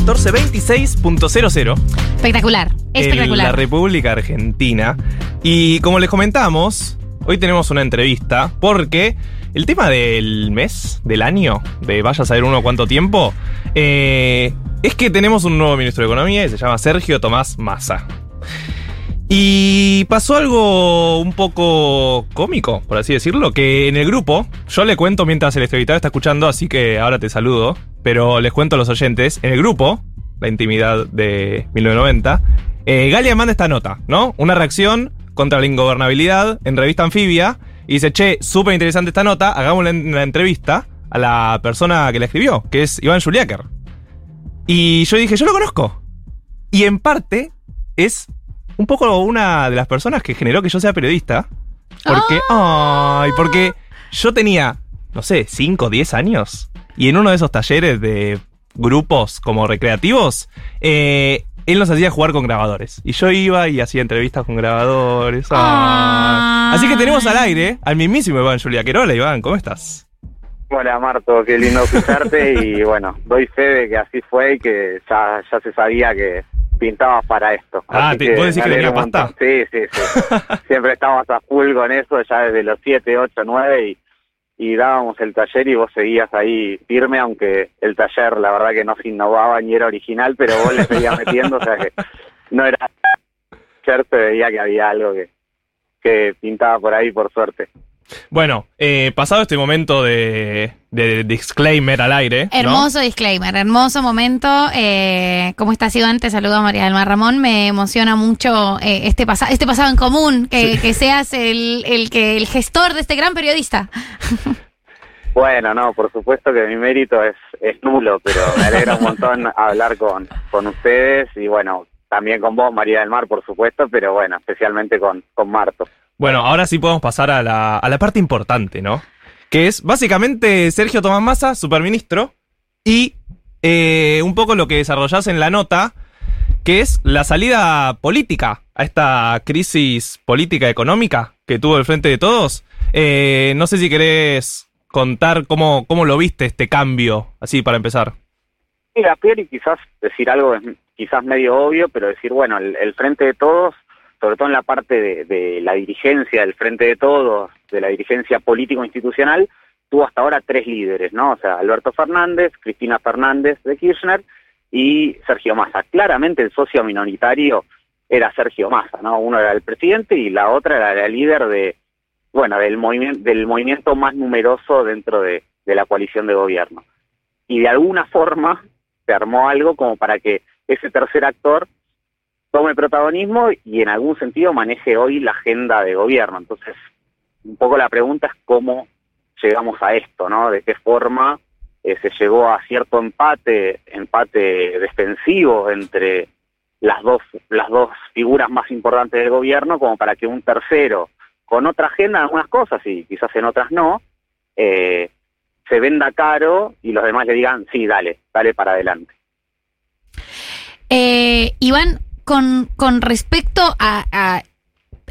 1426.00. Espectacular, espectacular. En la República Argentina. Y como les comentamos, hoy tenemos una entrevista porque el tema del mes, del año, de vaya a saber uno cuánto tiempo, eh, es que tenemos un nuevo ministro de Economía y se llama Sergio Tomás Massa. Y pasó algo un poco cómico, por así decirlo, que en el grupo, yo le cuento mientras el entrevistado está escuchando, así que ahora te saludo, pero les cuento a los oyentes, en el grupo, la intimidad de 1990, eh, Galia manda esta nota, ¿no? Una reacción contra la ingobernabilidad en revista Anfibia, y dice, che, súper interesante esta nota, hagamos la, entrevista a la persona que la escribió, que es Iván Juliáquer. Y yo dije, yo lo conozco. Y en parte es un poco una de las personas que generó que yo sea periodista. Porque, Ah. ay, porque yo tenía, no sé, 5, 10 años. Y en uno de esos talleres de grupos como recreativos, eh, él nos hacía jugar con grabadores. Y yo iba y hacía entrevistas con grabadores. Ah. Así que tenemos al aire al mismísimo Iván Julia Querola. Iván, ¿cómo estás? Hola Marto, qué lindo escucharte y bueno, doy fe de que así fue y que ya, ya se sabía que pintabas para esto. Ah, Así ¿te- vos decís me que tenía pasta? Sí, sí, sí. Siempre estábamos a full con eso, ya desde los 7, 8, 9 y, y dábamos el taller y vos seguías ahí firme, aunque el taller la verdad que no se innovaba ni era original, pero vos le seguías metiendo, o sea que no era taller, se veía que había algo que, que pintaba por ahí por suerte. Bueno, eh, pasado este momento de, de disclaimer al aire. ¿no? Hermoso disclaimer, hermoso momento. Eh, ¿Cómo estás, Iván? Te saludo María del Mar Ramón. Me emociona mucho eh, este, pasa este pasado en común, que, que seas el, el, que, el gestor de este gran periodista. Bueno, no, por supuesto que mi mérito es, es nulo, pero me alegra un montón hablar con, con ustedes y bueno, también con vos, María del Mar, por supuesto, pero bueno, especialmente con, con Marto. Bueno, ahora sí podemos pasar a la, a la parte importante, ¿no? Que es básicamente Sergio Tomás Massa, superministro, y eh, un poco lo que desarrollás en la nota, que es la salida política a esta crisis política económica que tuvo el Frente de Todos. Eh, no sé si querés contar cómo, cómo lo viste este cambio, así para empezar. Mira, a priori quizás decir algo es quizás medio obvio, pero decir, bueno, el Frente de Todos, sobre todo en la parte de, la dirigencia del Frente de Todos, de la dirigencia político-institucional, tuvo hasta ahora tres líderes, ¿no? O sea, Alberto Fernández, Cristina Fernández de Kirchner y Sergio Massa. Claramente el socio minoritario era Sergio Massa, ¿no? Uno era el presidente y la otra era la líder de, bueno, del movimiento, del movimiento más numeroso dentro de, de la coalición de gobierno. Y de alguna forma se armó algo como para que ese tercer actor tome protagonismo y en algún sentido maneje hoy la agenda de gobierno. Entonces, un poco la pregunta es cómo llegamos a esto, ¿no? De qué forma eh, se llegó a cierto empate, empate defensivo entre las dos, las dos figuras más importantes del gobierno, como para que un tercero, con otra agenda en algunas cosas y quizás en otras no, eh, se venda caro y los demás le digan, sí, dale, dale para adelante. Eh, Iván, con, con respecto a,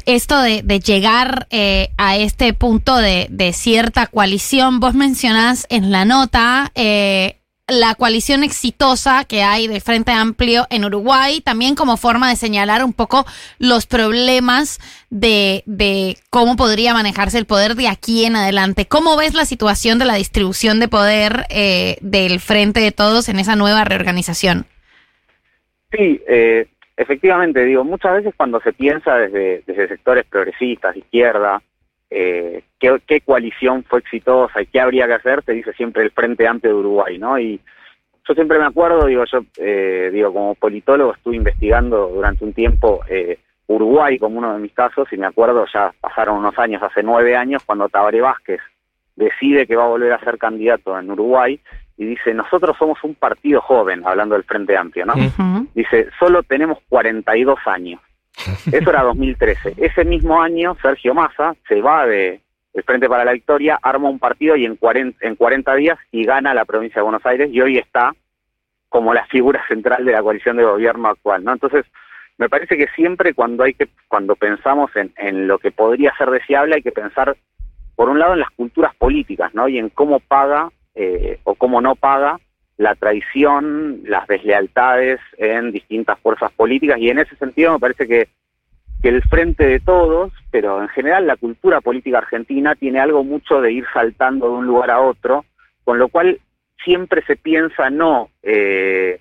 esto de, llegar eh, a este punto de, cierta coalición, vos mencionás en la nota eh, la coalición exitosa que hay del Frente Amplio en Uruguay, también como forma de señalar un poco los problemas de, de cómo podría manejarse el poder de aquí en adelante. ¿Cómo ves la situación de la distribución de poder eh, del Frente de Todos en esa nueva reorganización? Sí, eh, efectivamente, digo, muchas veces cuando se piensa desde, desde sectores progresistas, izquierda, eh, ¿qué, coalición fue exitosa y qué habría que hacer, se dice siempre el Frente Amplio de Uruguay, ¿no? Y yo siempre me acuerdo, digo, yo, eh, digo, como politólogo estuve investigando durante un tiempo eh, Uruguay como uno de mis casos y me acuerdo, ya pasaron unos años, hace nueve años, cuando Tabaré Vázquez decide que va a volver a ser candidato en Uruguay y dice, nosotros somos un partido joven, hablando del Frente Amplio, ¿no? Dice, solo tenemos 42 años. Eso era 2013. Ese mismo año, Sergio Massa se va de el Frente para la Victoria, arma un partido y en 40, en 40 días y gana la provincia de Buenos Aires y hoy está como la figura central de la coalición de gobierno actual, ¿no? Entonces, me parece que siempre cuando hay que cuando pensamos en, en lo que podría ser deseable hay que pensar por un lado en las culturas políticas, ¿no? Y en cómo paga eh, o cómo no paga la traición, las deslealtades en distintas fuerzas políticas. Y en ese sentido me parece que, el frente de todos, pero en general la cultura política argentina tiene algo mucho de ir saltando de un lugar a otro, con lo cual siempre se piensa no eh,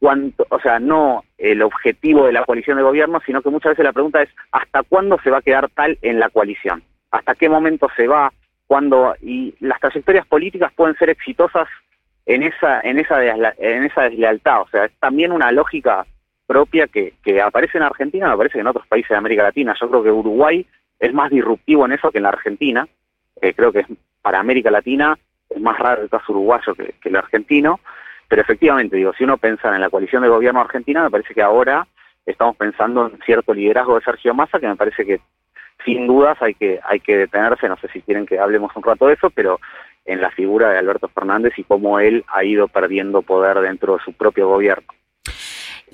cuánto, o sea, no el objetivo de la coalición de gobierno, sino que muchas veces la pregunta es hasta cuándo se va a quedar tal en la coalición, hasta qué momento se va, cuándo y las trayectorias políticas pueden ser exitosas en esa en esa en esa deslealtad, o sea, es también una lógica propia que, que aparece en Argentina, me parece que en otros países de América Latina. Yo creo que Uruguay es más disruptivo en eso que en la Argentina. Eh, creo que es, para América Latina es más raro el caso uruguayo que, el argentino, pero efectivamente, digo, si uno piensa en la coalición de gobierno argentina, me parece que ahora estamos pensando en cierto liderazgo de Sergio Massa, que me parece que sin dudas hay que, hay que detenerse, no sé si quieren que hablemos un rato de eso, pero en la figura de Alberto Fernández y cómo él ha ido perdiendo poder dentro de su propio gobierno.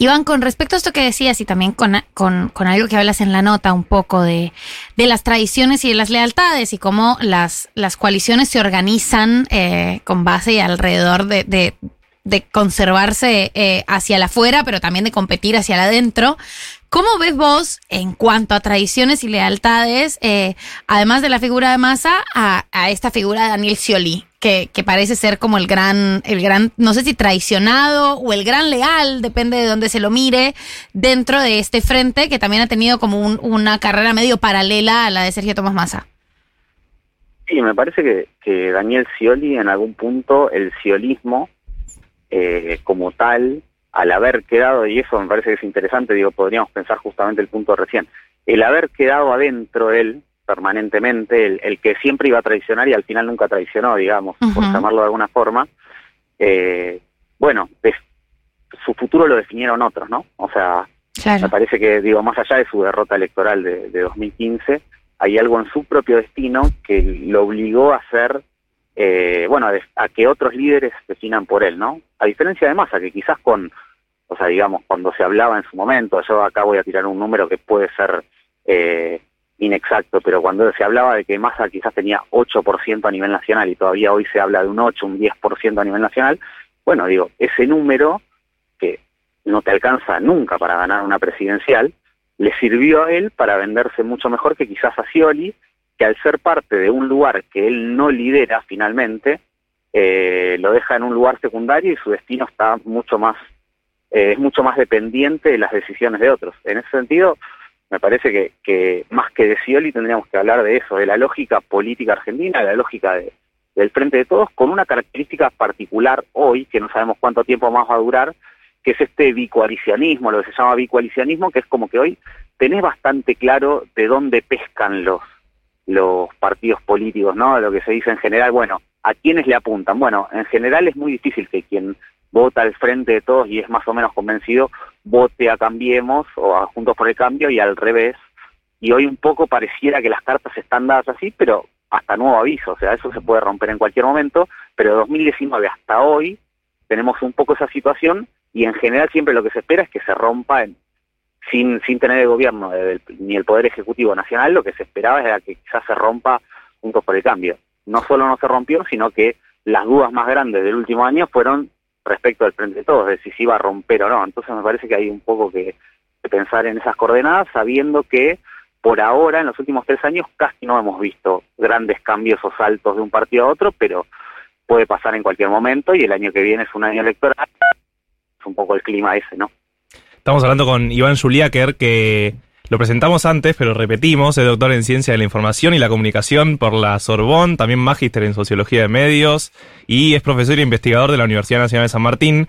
Iván, con respecto a esto que decías y también con, con, con algo que hablas en la nota un poco de, de, las tradiciones y de las lealtades y cómo las, las coaliciones se organizan eh, con base y alrededor de, de, conservarse eh, hacia el afuera, pero también de competir hacia el adentro. ¿Cómo ves vos, en cuanto a tradiciones y lealtades, eh, además de la figura de Massa, a, esta figura de Daniel Scioli, que, parece ser como el gran, el gran, no sé si traicionado o el gran leal, depende de dónde se lo mire, dentro de este frente que también ha tenido como un, una carrera medio paralela a la de Sergio Tomás Massa? Sí, me parece que, que Daniel Scioli, en algún punto, el ciolismo eh, como tal, al haber quedado, y eso me parece que es interesante, digo, podríamos pensar justamente el punto recién, el haber quedado adentro él permanentemente, el, el que siempre iba a traicionar y al final nunca traicionó, digamos, por llamarlo de alguna forma, eh, bueno, su futuro lo definieron otros, ¿no? O sea, me parece que, digo, más allá de su derrota electoral de, de 2015, hay algo en su propio destino que lo obligó a ser eh, bueno, a, que otros líderes definan por él, ¿no? A diferencia de Massa, que quizás con, o sea, digamos, cuando se hablaba en su momento, yo acá voy a tirar un número que puede ser eh, inexacto, pero cuando se hablaba de que Massa quizás tenía 8% a nivel nacional y todavía hoy se habla de un 8, un 10% a nivel nacional, bueno, digo, ese número que no te alcanza nunca para ganar una presidencial, le sirvió a él para venderse mucho mejor que quizás a Scioli, que al ser parte de un lugar que él no lidera finalmente, eh, lo deja en un lugar secundario y su destino está mucho más, eh, es mucho más dependiente de las decisiones de otros. En ese sentido, me parece que, que más que de Scioli tendríamos que hablar de eso, de la lógica política argentina, de la lógica de, del Frente de Todos, con una característica particular hoy, que no sabemos cuánto tiempo más va a durar, que es este bicoalicionismo, lo que se llama bicoalicionismo, que es como que hoy tenés bastante claro de dónde pescan los los partidos políticos, ¿no? Lo que se dice en general, bueno, ¿a quiénes le apuntan? Bueno, en general es muy difícil que quien vota al frente de todos y es más o menos convencido vote a Cambiemos o a Juntos por el Cambio y al revés. Y hoy un poco pareciera que las cartas están dadas así, pero hasta nuevo aviso, o sea, eso se puede romper en cualquier momento, pero de 2019 hasta hoy tenemos un poco esa situación y en general siempre lo que se espera es que se rompa en, sin, sin tener el gobierno ni el Poder Ejecutivo Nacional, lo que se esperaba era que quizás se rompa juntos por el cambio. No solo no se rompió, sino que las dudas más grandes del último año fueron respecto al Frente de Todos, de si se iba a romper o no. Entonces me parece que hay un poco que, pensar en esas coordenadas, sabiendo que por ahora, en los últimos tres años, casi no hemos visto grandes cambios o saltos de un partido a otro, pero puede pasar en cualquier momento y el año que viene es un año electoral. Es un poco el clima ese, ¿no? Estamos hablando con Iván Juliáquer, que lo presentamos antes, pero repetimos, es doctor en Ciencia de la Información y la Comunicación por la Sorbonne, también magíster en Sociología de Medios y es profesor e investigador de la Universidad Nacional de San Martín.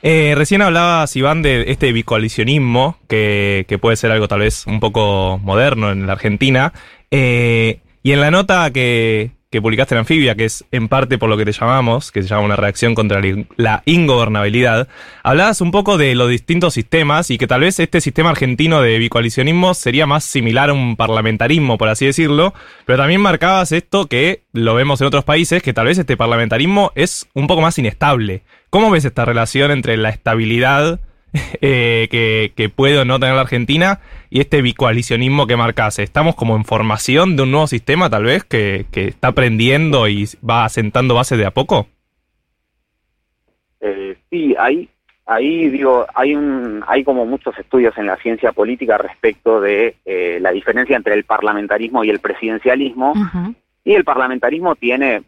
Eh, recién hablabas, Iván, de este bicoalicionismo, que, que, puede ser algo tal vez un poco moderno en la Argentina. Eh, y en la nota que, que publicaste en Anfibia, que es en parte por lo que te llamamos, que se llama una reacción contra la ingobernabilidad, hablabas un poco de los distintos sistemas y que tal vez este sistema argentino de bicoalicionismo sería más similar a un parlamentarismo, por así decirlo, pero también marcabas esto que lo vemos en otros países, que tal vez este parlamentarismo es un poco más inestable. ¿Cómo ves esta relación entre la estabilidad eh, que, que, puede o no tener la Argentina y este bicoalicionismo que marcase. Estamos como en formación de un nuevo sistema tal vez que, que está aprendiendo y va asentando bases de a poco. Eh, Sí, ahí, ahí digo, hay un, hay como muchos estudios en la ciencia política respecto de eh, la diferencia entre el parlamentarismo y el presidencialismo. Y el parlamentarismo tiene,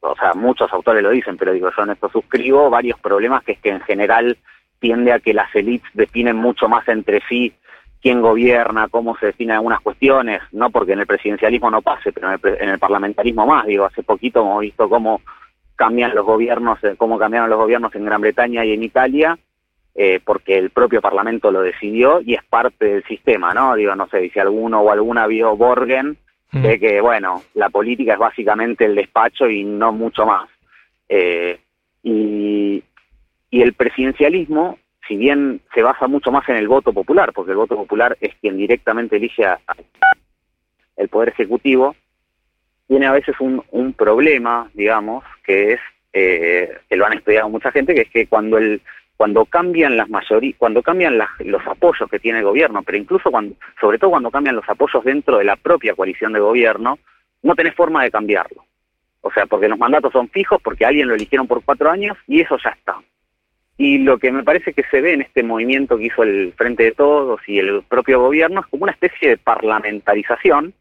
o sea, muchos autores lo dicen, pero digo, yo en esto suscribo varios problemas que es que en general tiende a que las élites definen mucho más entre sí quién gobierna, cómo se definen algunas cuestiones, no porque en el presidencialismo no pase, pero en el, en el parlamentarismo más. Digo, hace poquito hemos visto cómo cambian los gobiernos, eh, cómo cambiaron los gobiernos en Gran Bretaña y en Italia, eh, porque el propio Parlamento lo decidió y es parte del sistema, ¿no? Digo, no sé, si alguno o alguna vio Borgen, Mm. de que, bueno, la política es básicamente el despacho y no mucho más. Eh, y, y el presidencialismo, si bien se basa mucho más en el voto popular, porque el voto popular es quien directamente elige a- a- el Poder Ejecutivo, tiene a veces un, problema, digamos, que es, eh, que lo han estudiado mucha gente, que es que cuando cuando cambian las mayorías, cuando cambian las- los apoyos que tiene el gobierno, pero incluso cuando, sobre todo cuando cambian los apoyos dentro de la propia coalición de gobierno, no tenés forma de cambiarlo. O sea, porque los mandatos son fijos, porque alguien lo eligieron por cuatro años y eso ya está. Y lo que me parece que se ve en este movimiento que hizo el Frente de Todos y el propio gobierno es como una especie de parlamentarización,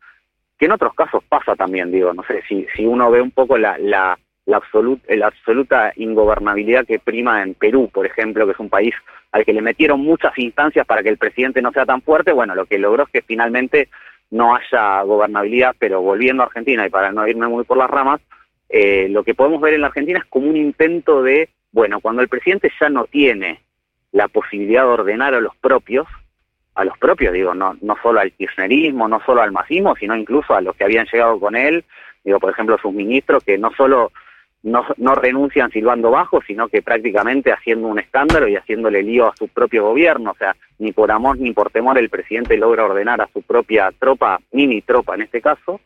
que en otros casos pasa también, digo, no sé, si, si uno ve un poco la, la, absolut- la absoluta ingobernabilidad que prima en Perú, por ejemplo, que es un país al que le metieron muchas instancias para que el presidente no sea tan fuerte, bueno, lo que logró es que finalmente no haya gobernabilidad, pero volviendo a Argentina, y para no irme muy por las ramas, eh, lo que podemos ver en la Argentina es como un intento de, bueno, cuando el presidente ya no tiene la posibilidad de ordenar a los propios, a los propios, digo, no, solo al kirchnerismo, no solo al masismo, sino incluso a los que habían llegado con él, digo, por ejemplo, sus ministros, que no solo no, no renuncian silbando bajo, sino que prácticamente haciendo un escándalo y haciéndole lío a su propio gobierno, o sea, ni por amor ni por temor el presidente logra ordenar a su propia tropa, mini tropa en este caso,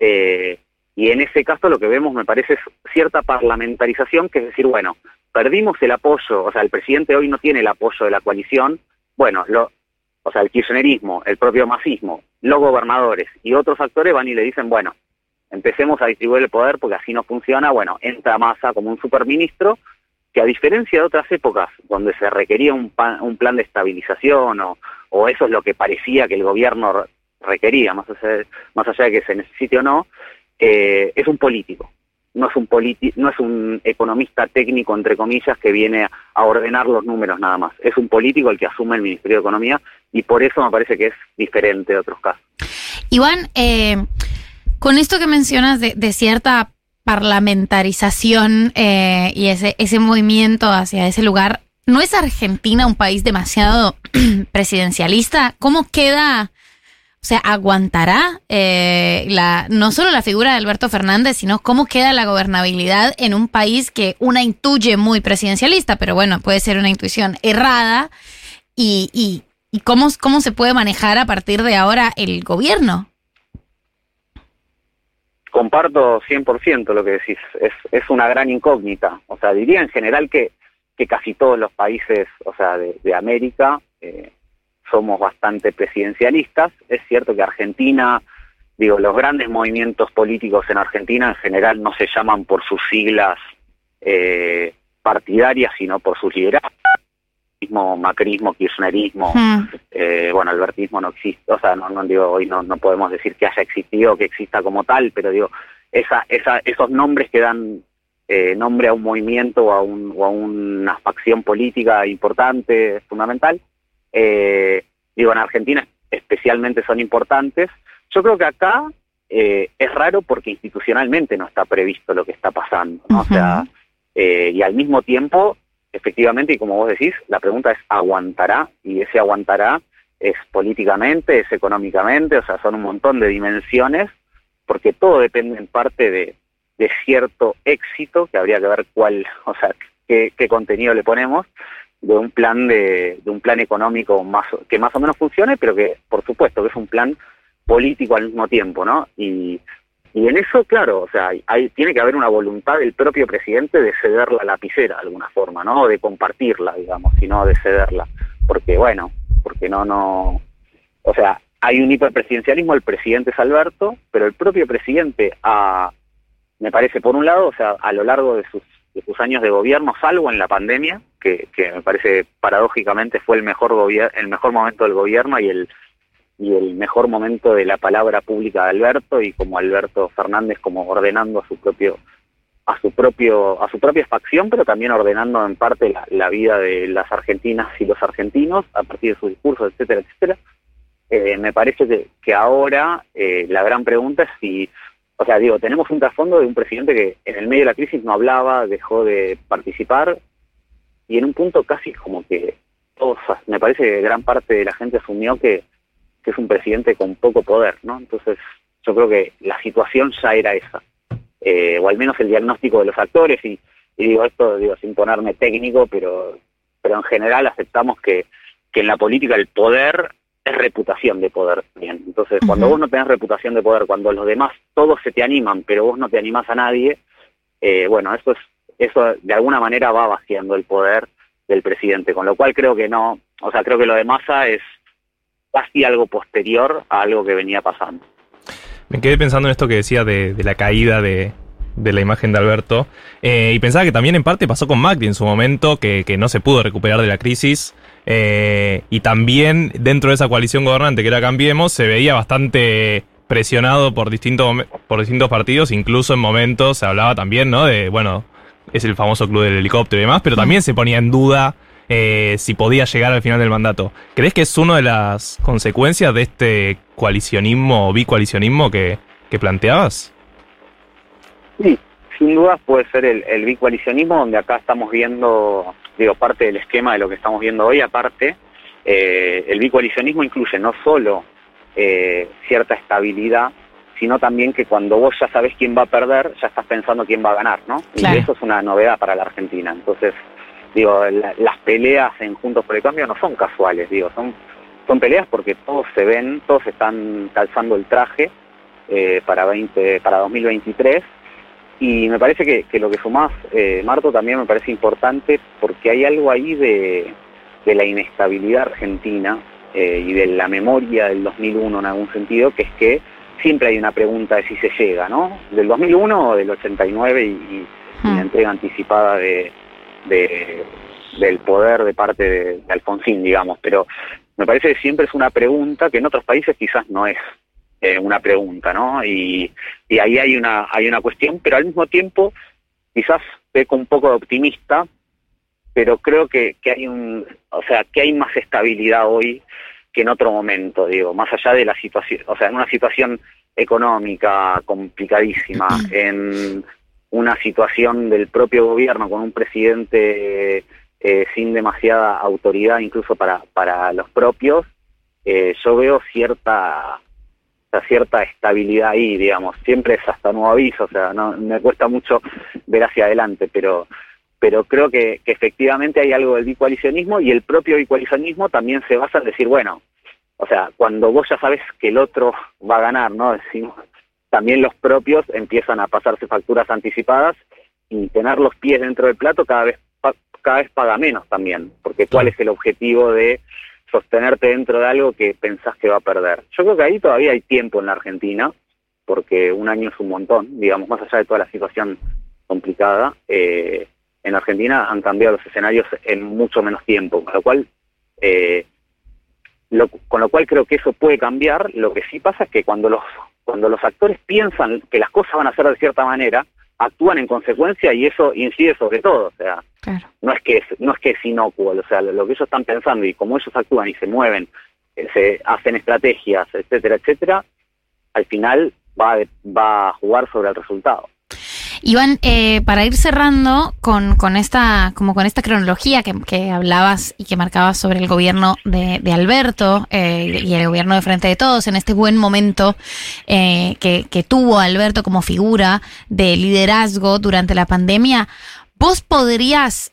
eh, y en ese caso lo que vemos me parece es cierta parlamentarización, que es decir, bueno, perdimos el apoyo, o sea, el presidente hoy no tiene el apoyo de la coalición, bueno, lo, o sea, el kirchnerismo, el propio masismo, los gobernadores y otros actores van y le dicen, bueno, empecemos a distribuir el poder porque así no funciona, bueno, entra Massa como un superministro, que a diferencia de otras épocas donde se requería un, pa- un plan de estabilización o, o eso es lo que parecía que el gobierno re- requería, más allá más allá de que se necesite o no, eh, es un político. No es un politi no es un economista técnico entre comillas que viene a, ordenar los números nada más. Es un político el que asume el Ministerio de Economía y por eso me parece que es diferente de otros casos. Iván, eh, con esto que mencionas de, cierta parlamentarización eh, y ese, ese movimiento hacia ese lugar, ¿no es Argentina un país demasiado presidencialista? ¿Cómo queda, sea, aguantará eh, la, no solo la figura de Alberto Fernández, sino cómo queda la gobernabilidad en un país que una intuye muy presidencialista, pero bueno, puede ser una intuición errada y, y, y cómo, cómo se puede manejar a partir de ahora el gobierno? comparto 100% lo que decís, es, es una gran incógnita. O sea, diría en general que, que casi todos los países, o sea, de, de América, eh, somos bastante presidencialistas. Es cierto que Argentina, digo, los grandes movimientos políticos en Argentina en general no se llaman por sus siglas eh, partidarias, sino por sus liderazgos. Macrismo, kirchnerismo, eh, bueno, albertismo no existe, o sea, no, no digo, hoy no, no podemos decir que haya existido que exista como tal, pero digo, esa, esa, esos nombres que dan eh, nombre a un movimiento o a, un, o a una facción política importante, fundamental, eh, digo, en Argentina especialmente son importantes. Yo creo que acá eh, es raro porque institucionalmente no está previsto lo que está pasando, ¿no? O sea, eh, y al mismo tiempo efectivamente, y como vos decís, la pregunta es ¿aguantará? Y ese aguantará es políticamente, es económicamente, o sea, son un montón de dimensiones, porque todo depende en parte de, de cierto éxito, que habría que ver cuál, o sea, qué, qué contenido le ponemos, de un plan de, de un plan económico más que más o menos funcione, pero que por supuesto que es un plan político al mismo tiempo, ¿no? Y, y en eso, claro, o sea, hay, tiene que haber una voluntad del propio presidente de ceder la lapicera de alguna forma, ¿no? O de compartirla, digamos, y no de cederla. Porque, bueno, porque no, no. O sea, hay un hiperpresidencialismo, el presidente es Alberto, pero el propio presidente ha, me parece, por un lado, o sea, a lo largo de sus sus años de gobierno, salvo en la pandemia, que, que me parece paradójicamente fue el mejor el mejor momento del gobierno y el y el mejor momento de la palabra pública de Alberto y como Alberto Fernández como ordenando a su propio a su propio a su propia facción pero también ordenando en parte la, vida de las argentinas y los argentinos a partir de sus discursos etcétera etcétera. Eh, me parece que, que ahora eh, la gran pregunta es si o sea digo tenemos un trasfondo de un presidente que en el medio de la crisis no hablaba dejó de participar y en un punto casi como que todos me parece que gran parte de la gente asumió que es un presidente con poco poder, ¿no? Entonces, yo creo que la situación ya era esa, eh, o al menos el diagnóstico de los actores, y, digo esto digo sin ponerme técnico, pero, pero en general aceptamos que, que en la política el poder es reputación de poder bien. Entonces, cuando vos no tenés reputación de poder, cuando los demás todos se te animan, pero vos no te animás a nadie, eh, bueno, eso es eso de alguna manera va vaciando el poder del presidente, con lo cual creo que no, o sea, creo que lo de Massa es casi algo posterior a algo que venía pasando. Me quedé pensando en esto que decía de, la caída de, la imagen de Alberto. Eh, y pensaba que también en parte pasó con Macri en su momento, que, no se pudo recuperar de la crisis. Eh, y también dentro de esa coalición gobernante que era Cambiemos, se veía bastante presionado por distintos, por distintos partidos, incluso en momentos se hablaba también, ¿no? De, bueno, es el famoso club del helicóptero y demás, pero también se ponía en duda eh, si podía llegar al final del mandato. ¿Crees que es una de las consecuencias de este coalicionismo o bicoalicionismo que, que planteabas? Sí, sin duda puede ser el, bicoalicionismo, donde acá estamos viendo, digo, parte del esquema de lo que estamos viendo hoy, aparte, eh, el bicoalicionismo incluye no solo eh, cierta estabilidad, sino también que cuando vos ya sabes quién va a perder, ya estás pensando quién va a ganar, ¿no? Y eso es una novedad para la Argentina. Entonces, digo, las peleas en Juntos por el Cambio no son casuales, digo, son, son peleas porque todos se ven, todos están calzando el traje eh, para 20, para 2023 y me parece que, lo que sumás, eh, Marto, también me parece importante porque hay algo ahí de, de la inestabilidad argentina eh, y de la memoria del 2001 en algún sentido, que es que siempre hay una pregunta de si se llega, ¿no? Del 2001 o del 89 y, y la hmm. entrega anticipada de, de, del poder de parte de, Alfonsín, digamos, pero me parece que siempre es una pregunta que en otros países quizás no es eh, una pregunta, ¿no? Y, y ahí hay una, hay una cuestión, pero al mismo tiempo quizás peco un poco de optimista, pero creo que, que hay un, o sea, que hay más estabilidad hoy que en otro momento, digo, más allá de la situación, o sea, en una situación económica complicadísima, en una situación del propio gobierno con un presidente eh, sin demasiada autoridad incluso para, para los propios, eh, yo veo cierta cierta estabilidad ahí, digamos, siempre es hasta nuevo aviso, o sea, no me cuesta mucho ver hacia adelante, pero pero creo que, que efectivamente hay algo del bicoalicionismo y el propio bicoalicionismo también se basa en decir, bueno, o sea, cuando vos ya sabes que el otro va a ganar, ¿no? Decimos, también los propios empiezan a pasarse facturas anticipadas y tener los pies dentro del plato cada vez cada vez paga menos también, porque cuál es el objetivo de sostenerte dentro de algo que pensás que va a perder. Yo creo que ahí todavía hay tiempo en la Argentina, porque un año es un montón, digamos, más allá de toda la situación complicada, eh, en Argentina han cambiado los escenarios en mucho menos tiempo, con lo cual eh, con lo cual creo que eso puede cambiar. Lo que sí pasa es que cuando los cuando los actores piensan que las cosas van a ser de cierta manera, actúan en consecuencia y eso incide sobre todo, o sea, no es que es, no es que es inocuo, o sea, lo que ellos están pensando y como ellos actúan y se mueven, eh, se hacen estrategias, etcétera, etcétera, al final va, va a jugar sobre el resultado. Iván, eh, para ir cerrando con, con, esta, como con esta cronología que, que hablabas y que marcabas sobre el gobierno de, de Alberto eh, y el gobierno de Frente de Todos, en este buen momento eh, que, que tuvo Alberto como figura de liderazgo durante la pandemia, ¿vos podrías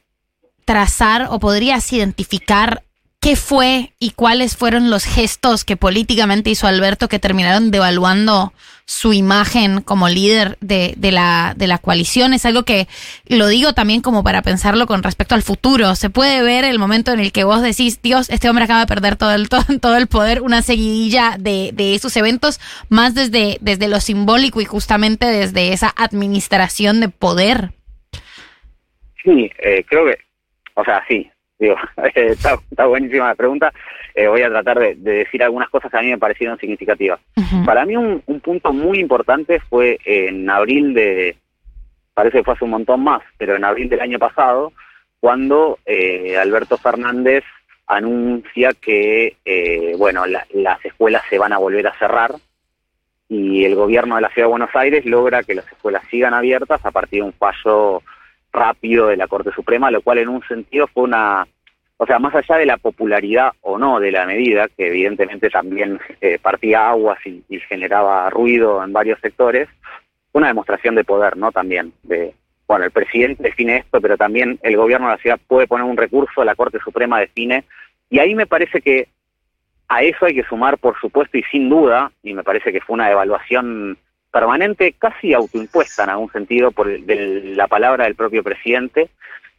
trazar o podrías identificar qué fue y cuáles fueron los gestos que políticamente hizo Alberto que terminaron devaluando su imagen como líder de, de, la, de la coalición. Es algo que lo digo también como para pensarlo con respecto al futuro. Se puede ver el momento en el que vos decís, Dios, este hombre acaba de perder todo el, todo, todo el poder, una seguidilla de, de esos eventos, más desde, desde lo simbólico y justamente desde esa administración de poder. Sí, eh, creo que, o sea, sí, digo, está, está, buenísima la pregunta. Eh, voy a tratar de, de, decir algunas cosas que a mí me parecieron significativas. Uh -huh. Para mí un, un, punto muy importante fue en abril de, parece que fue hace un montón más, pero en abril del año pasado, cuando eh, Alberto Fernández anuncia que, eh, bueno, la, las escuelas se van a volver a cerrar y el gobierno de la Ciudad de Buenos Aires logra que las escuelas sigan abiertas a partir de un fallo rápido de la Corte Suprema, lo cual en un sentido fue una, o sea, más allá de la popularidad o no de la medida, que evidentemente también eh, partía aguas y, y, generaba ruido en varios sectores, una demostración de poder, ¿no? También, de, bueno, el presidente define esto, pero también el gobierno de la ciudad puede poner un recurso, la Corte Suprema define, y ahí me parece que a eso hay que sumar, por supuesto, y sin duda, y me parece que fue una evaluación permanente, casi autoimpuesta en algún sentido por el, de la palabra del propio presidente,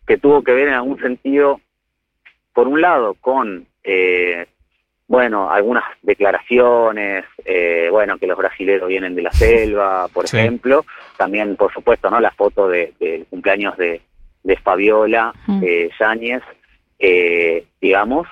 que tuvo que ver en algún sentido, por un lado, con, eh, bueno, algunas declaraciones, eh, bueno, que los brasileños vienen de la selva, por sí. ejemplo, también, por supuesto, ¿no? La foto del de, de cumpleaños de, de Fabiola mm. eh, Yáñez, digamos,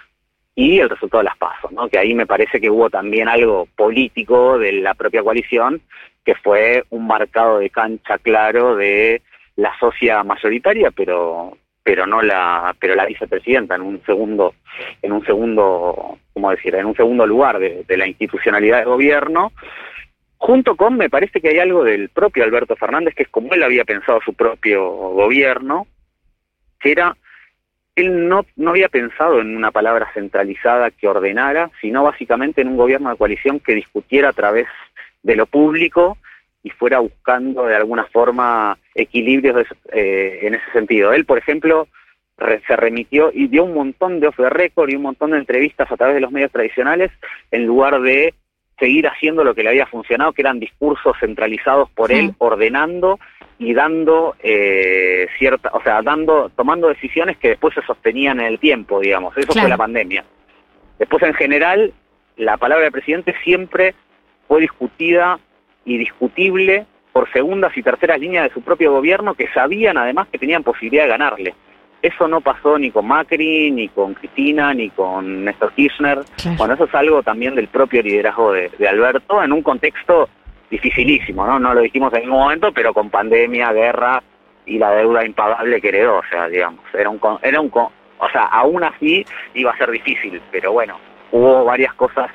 y el resultado de las pasos, ¿no? Que ahí me parece que hubo también algo político de la propia coalición, que fue un marcado de cancha claro de la socia mayoritaria, pero pero no la pero la vicepresidenta en un segundo en un segundo cómo decir en un segundo lugar de, de la institucionalidad del gobierno. Junto con me parece que hay algo del propio Alberto Fernández que es como él había pensado su propio gobierno que era él no, no había pensado en una palabra centralizada que ordenara, sino básicamente en un gobierno de coalición que discutiera a través de lo público y fuera buscando de alguna forma equilibrios de, eh, en ese sentido. Él, por ejemplo, re, se remitió y dio un montón de off the record y un montón de entrevistas a través de los medios tradicionales en lugar de seguir haciendo lo que le había funcionado, que eran discursos centralizados por sí. él, ordenando y dando eh, cierta, o sea, dando, tomando decisiones que después se sostenían en el tiempo, digamos. Eso claro. fue la pandemia. Después, en general, la palabra del presidente siempre fue discutida y discutible por segundas y terceras líneas de su propio gobierno que sabían además que tenían posibilidad de ganarle. Eso no pasó ni con Macri, ni con Cristina, ni con Néstor Kirchner. Claro. Bueno, eso es algo también del propio liderazgo de, de Alberto en un contexto dificilísimo, ¿no? No lo dijimos en ningún momento, pero con pandemia, guerra y la deuda impagable que heredó, o sea, digamos, era un, era un, o sea, aún así iba a ser difícil, pero bueno, hubo varias cosas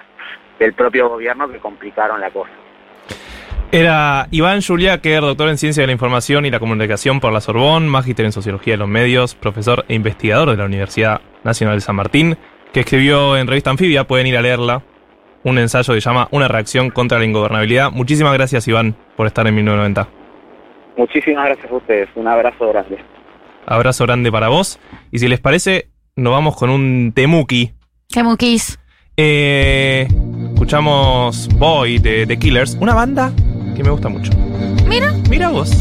del propio gobierno que complicaron la cosa. Era Iván Juliáquer, doctor en Ciencia de la Información y la Comunicación por la Sorbonne, magíster en Sociología de los Medios, profesor e investigador de la Universidad Nacional de San Martín, que escribió en Revista Anfibia, pueden ir a leerla, un ensayo que se llama Una reacción contra la ingobernabilidad. Muchísimas gracias, Iván, por estar en 1990. Muchísimas gracias a ustedes. Un abrazo grande. Abrazo grande para vos. Y si les parece, nos vamos con un temuki. Temukis. Eh, escuchamos Boy de The Killers, una banda que me gusta mucho. Mira. Mira vos.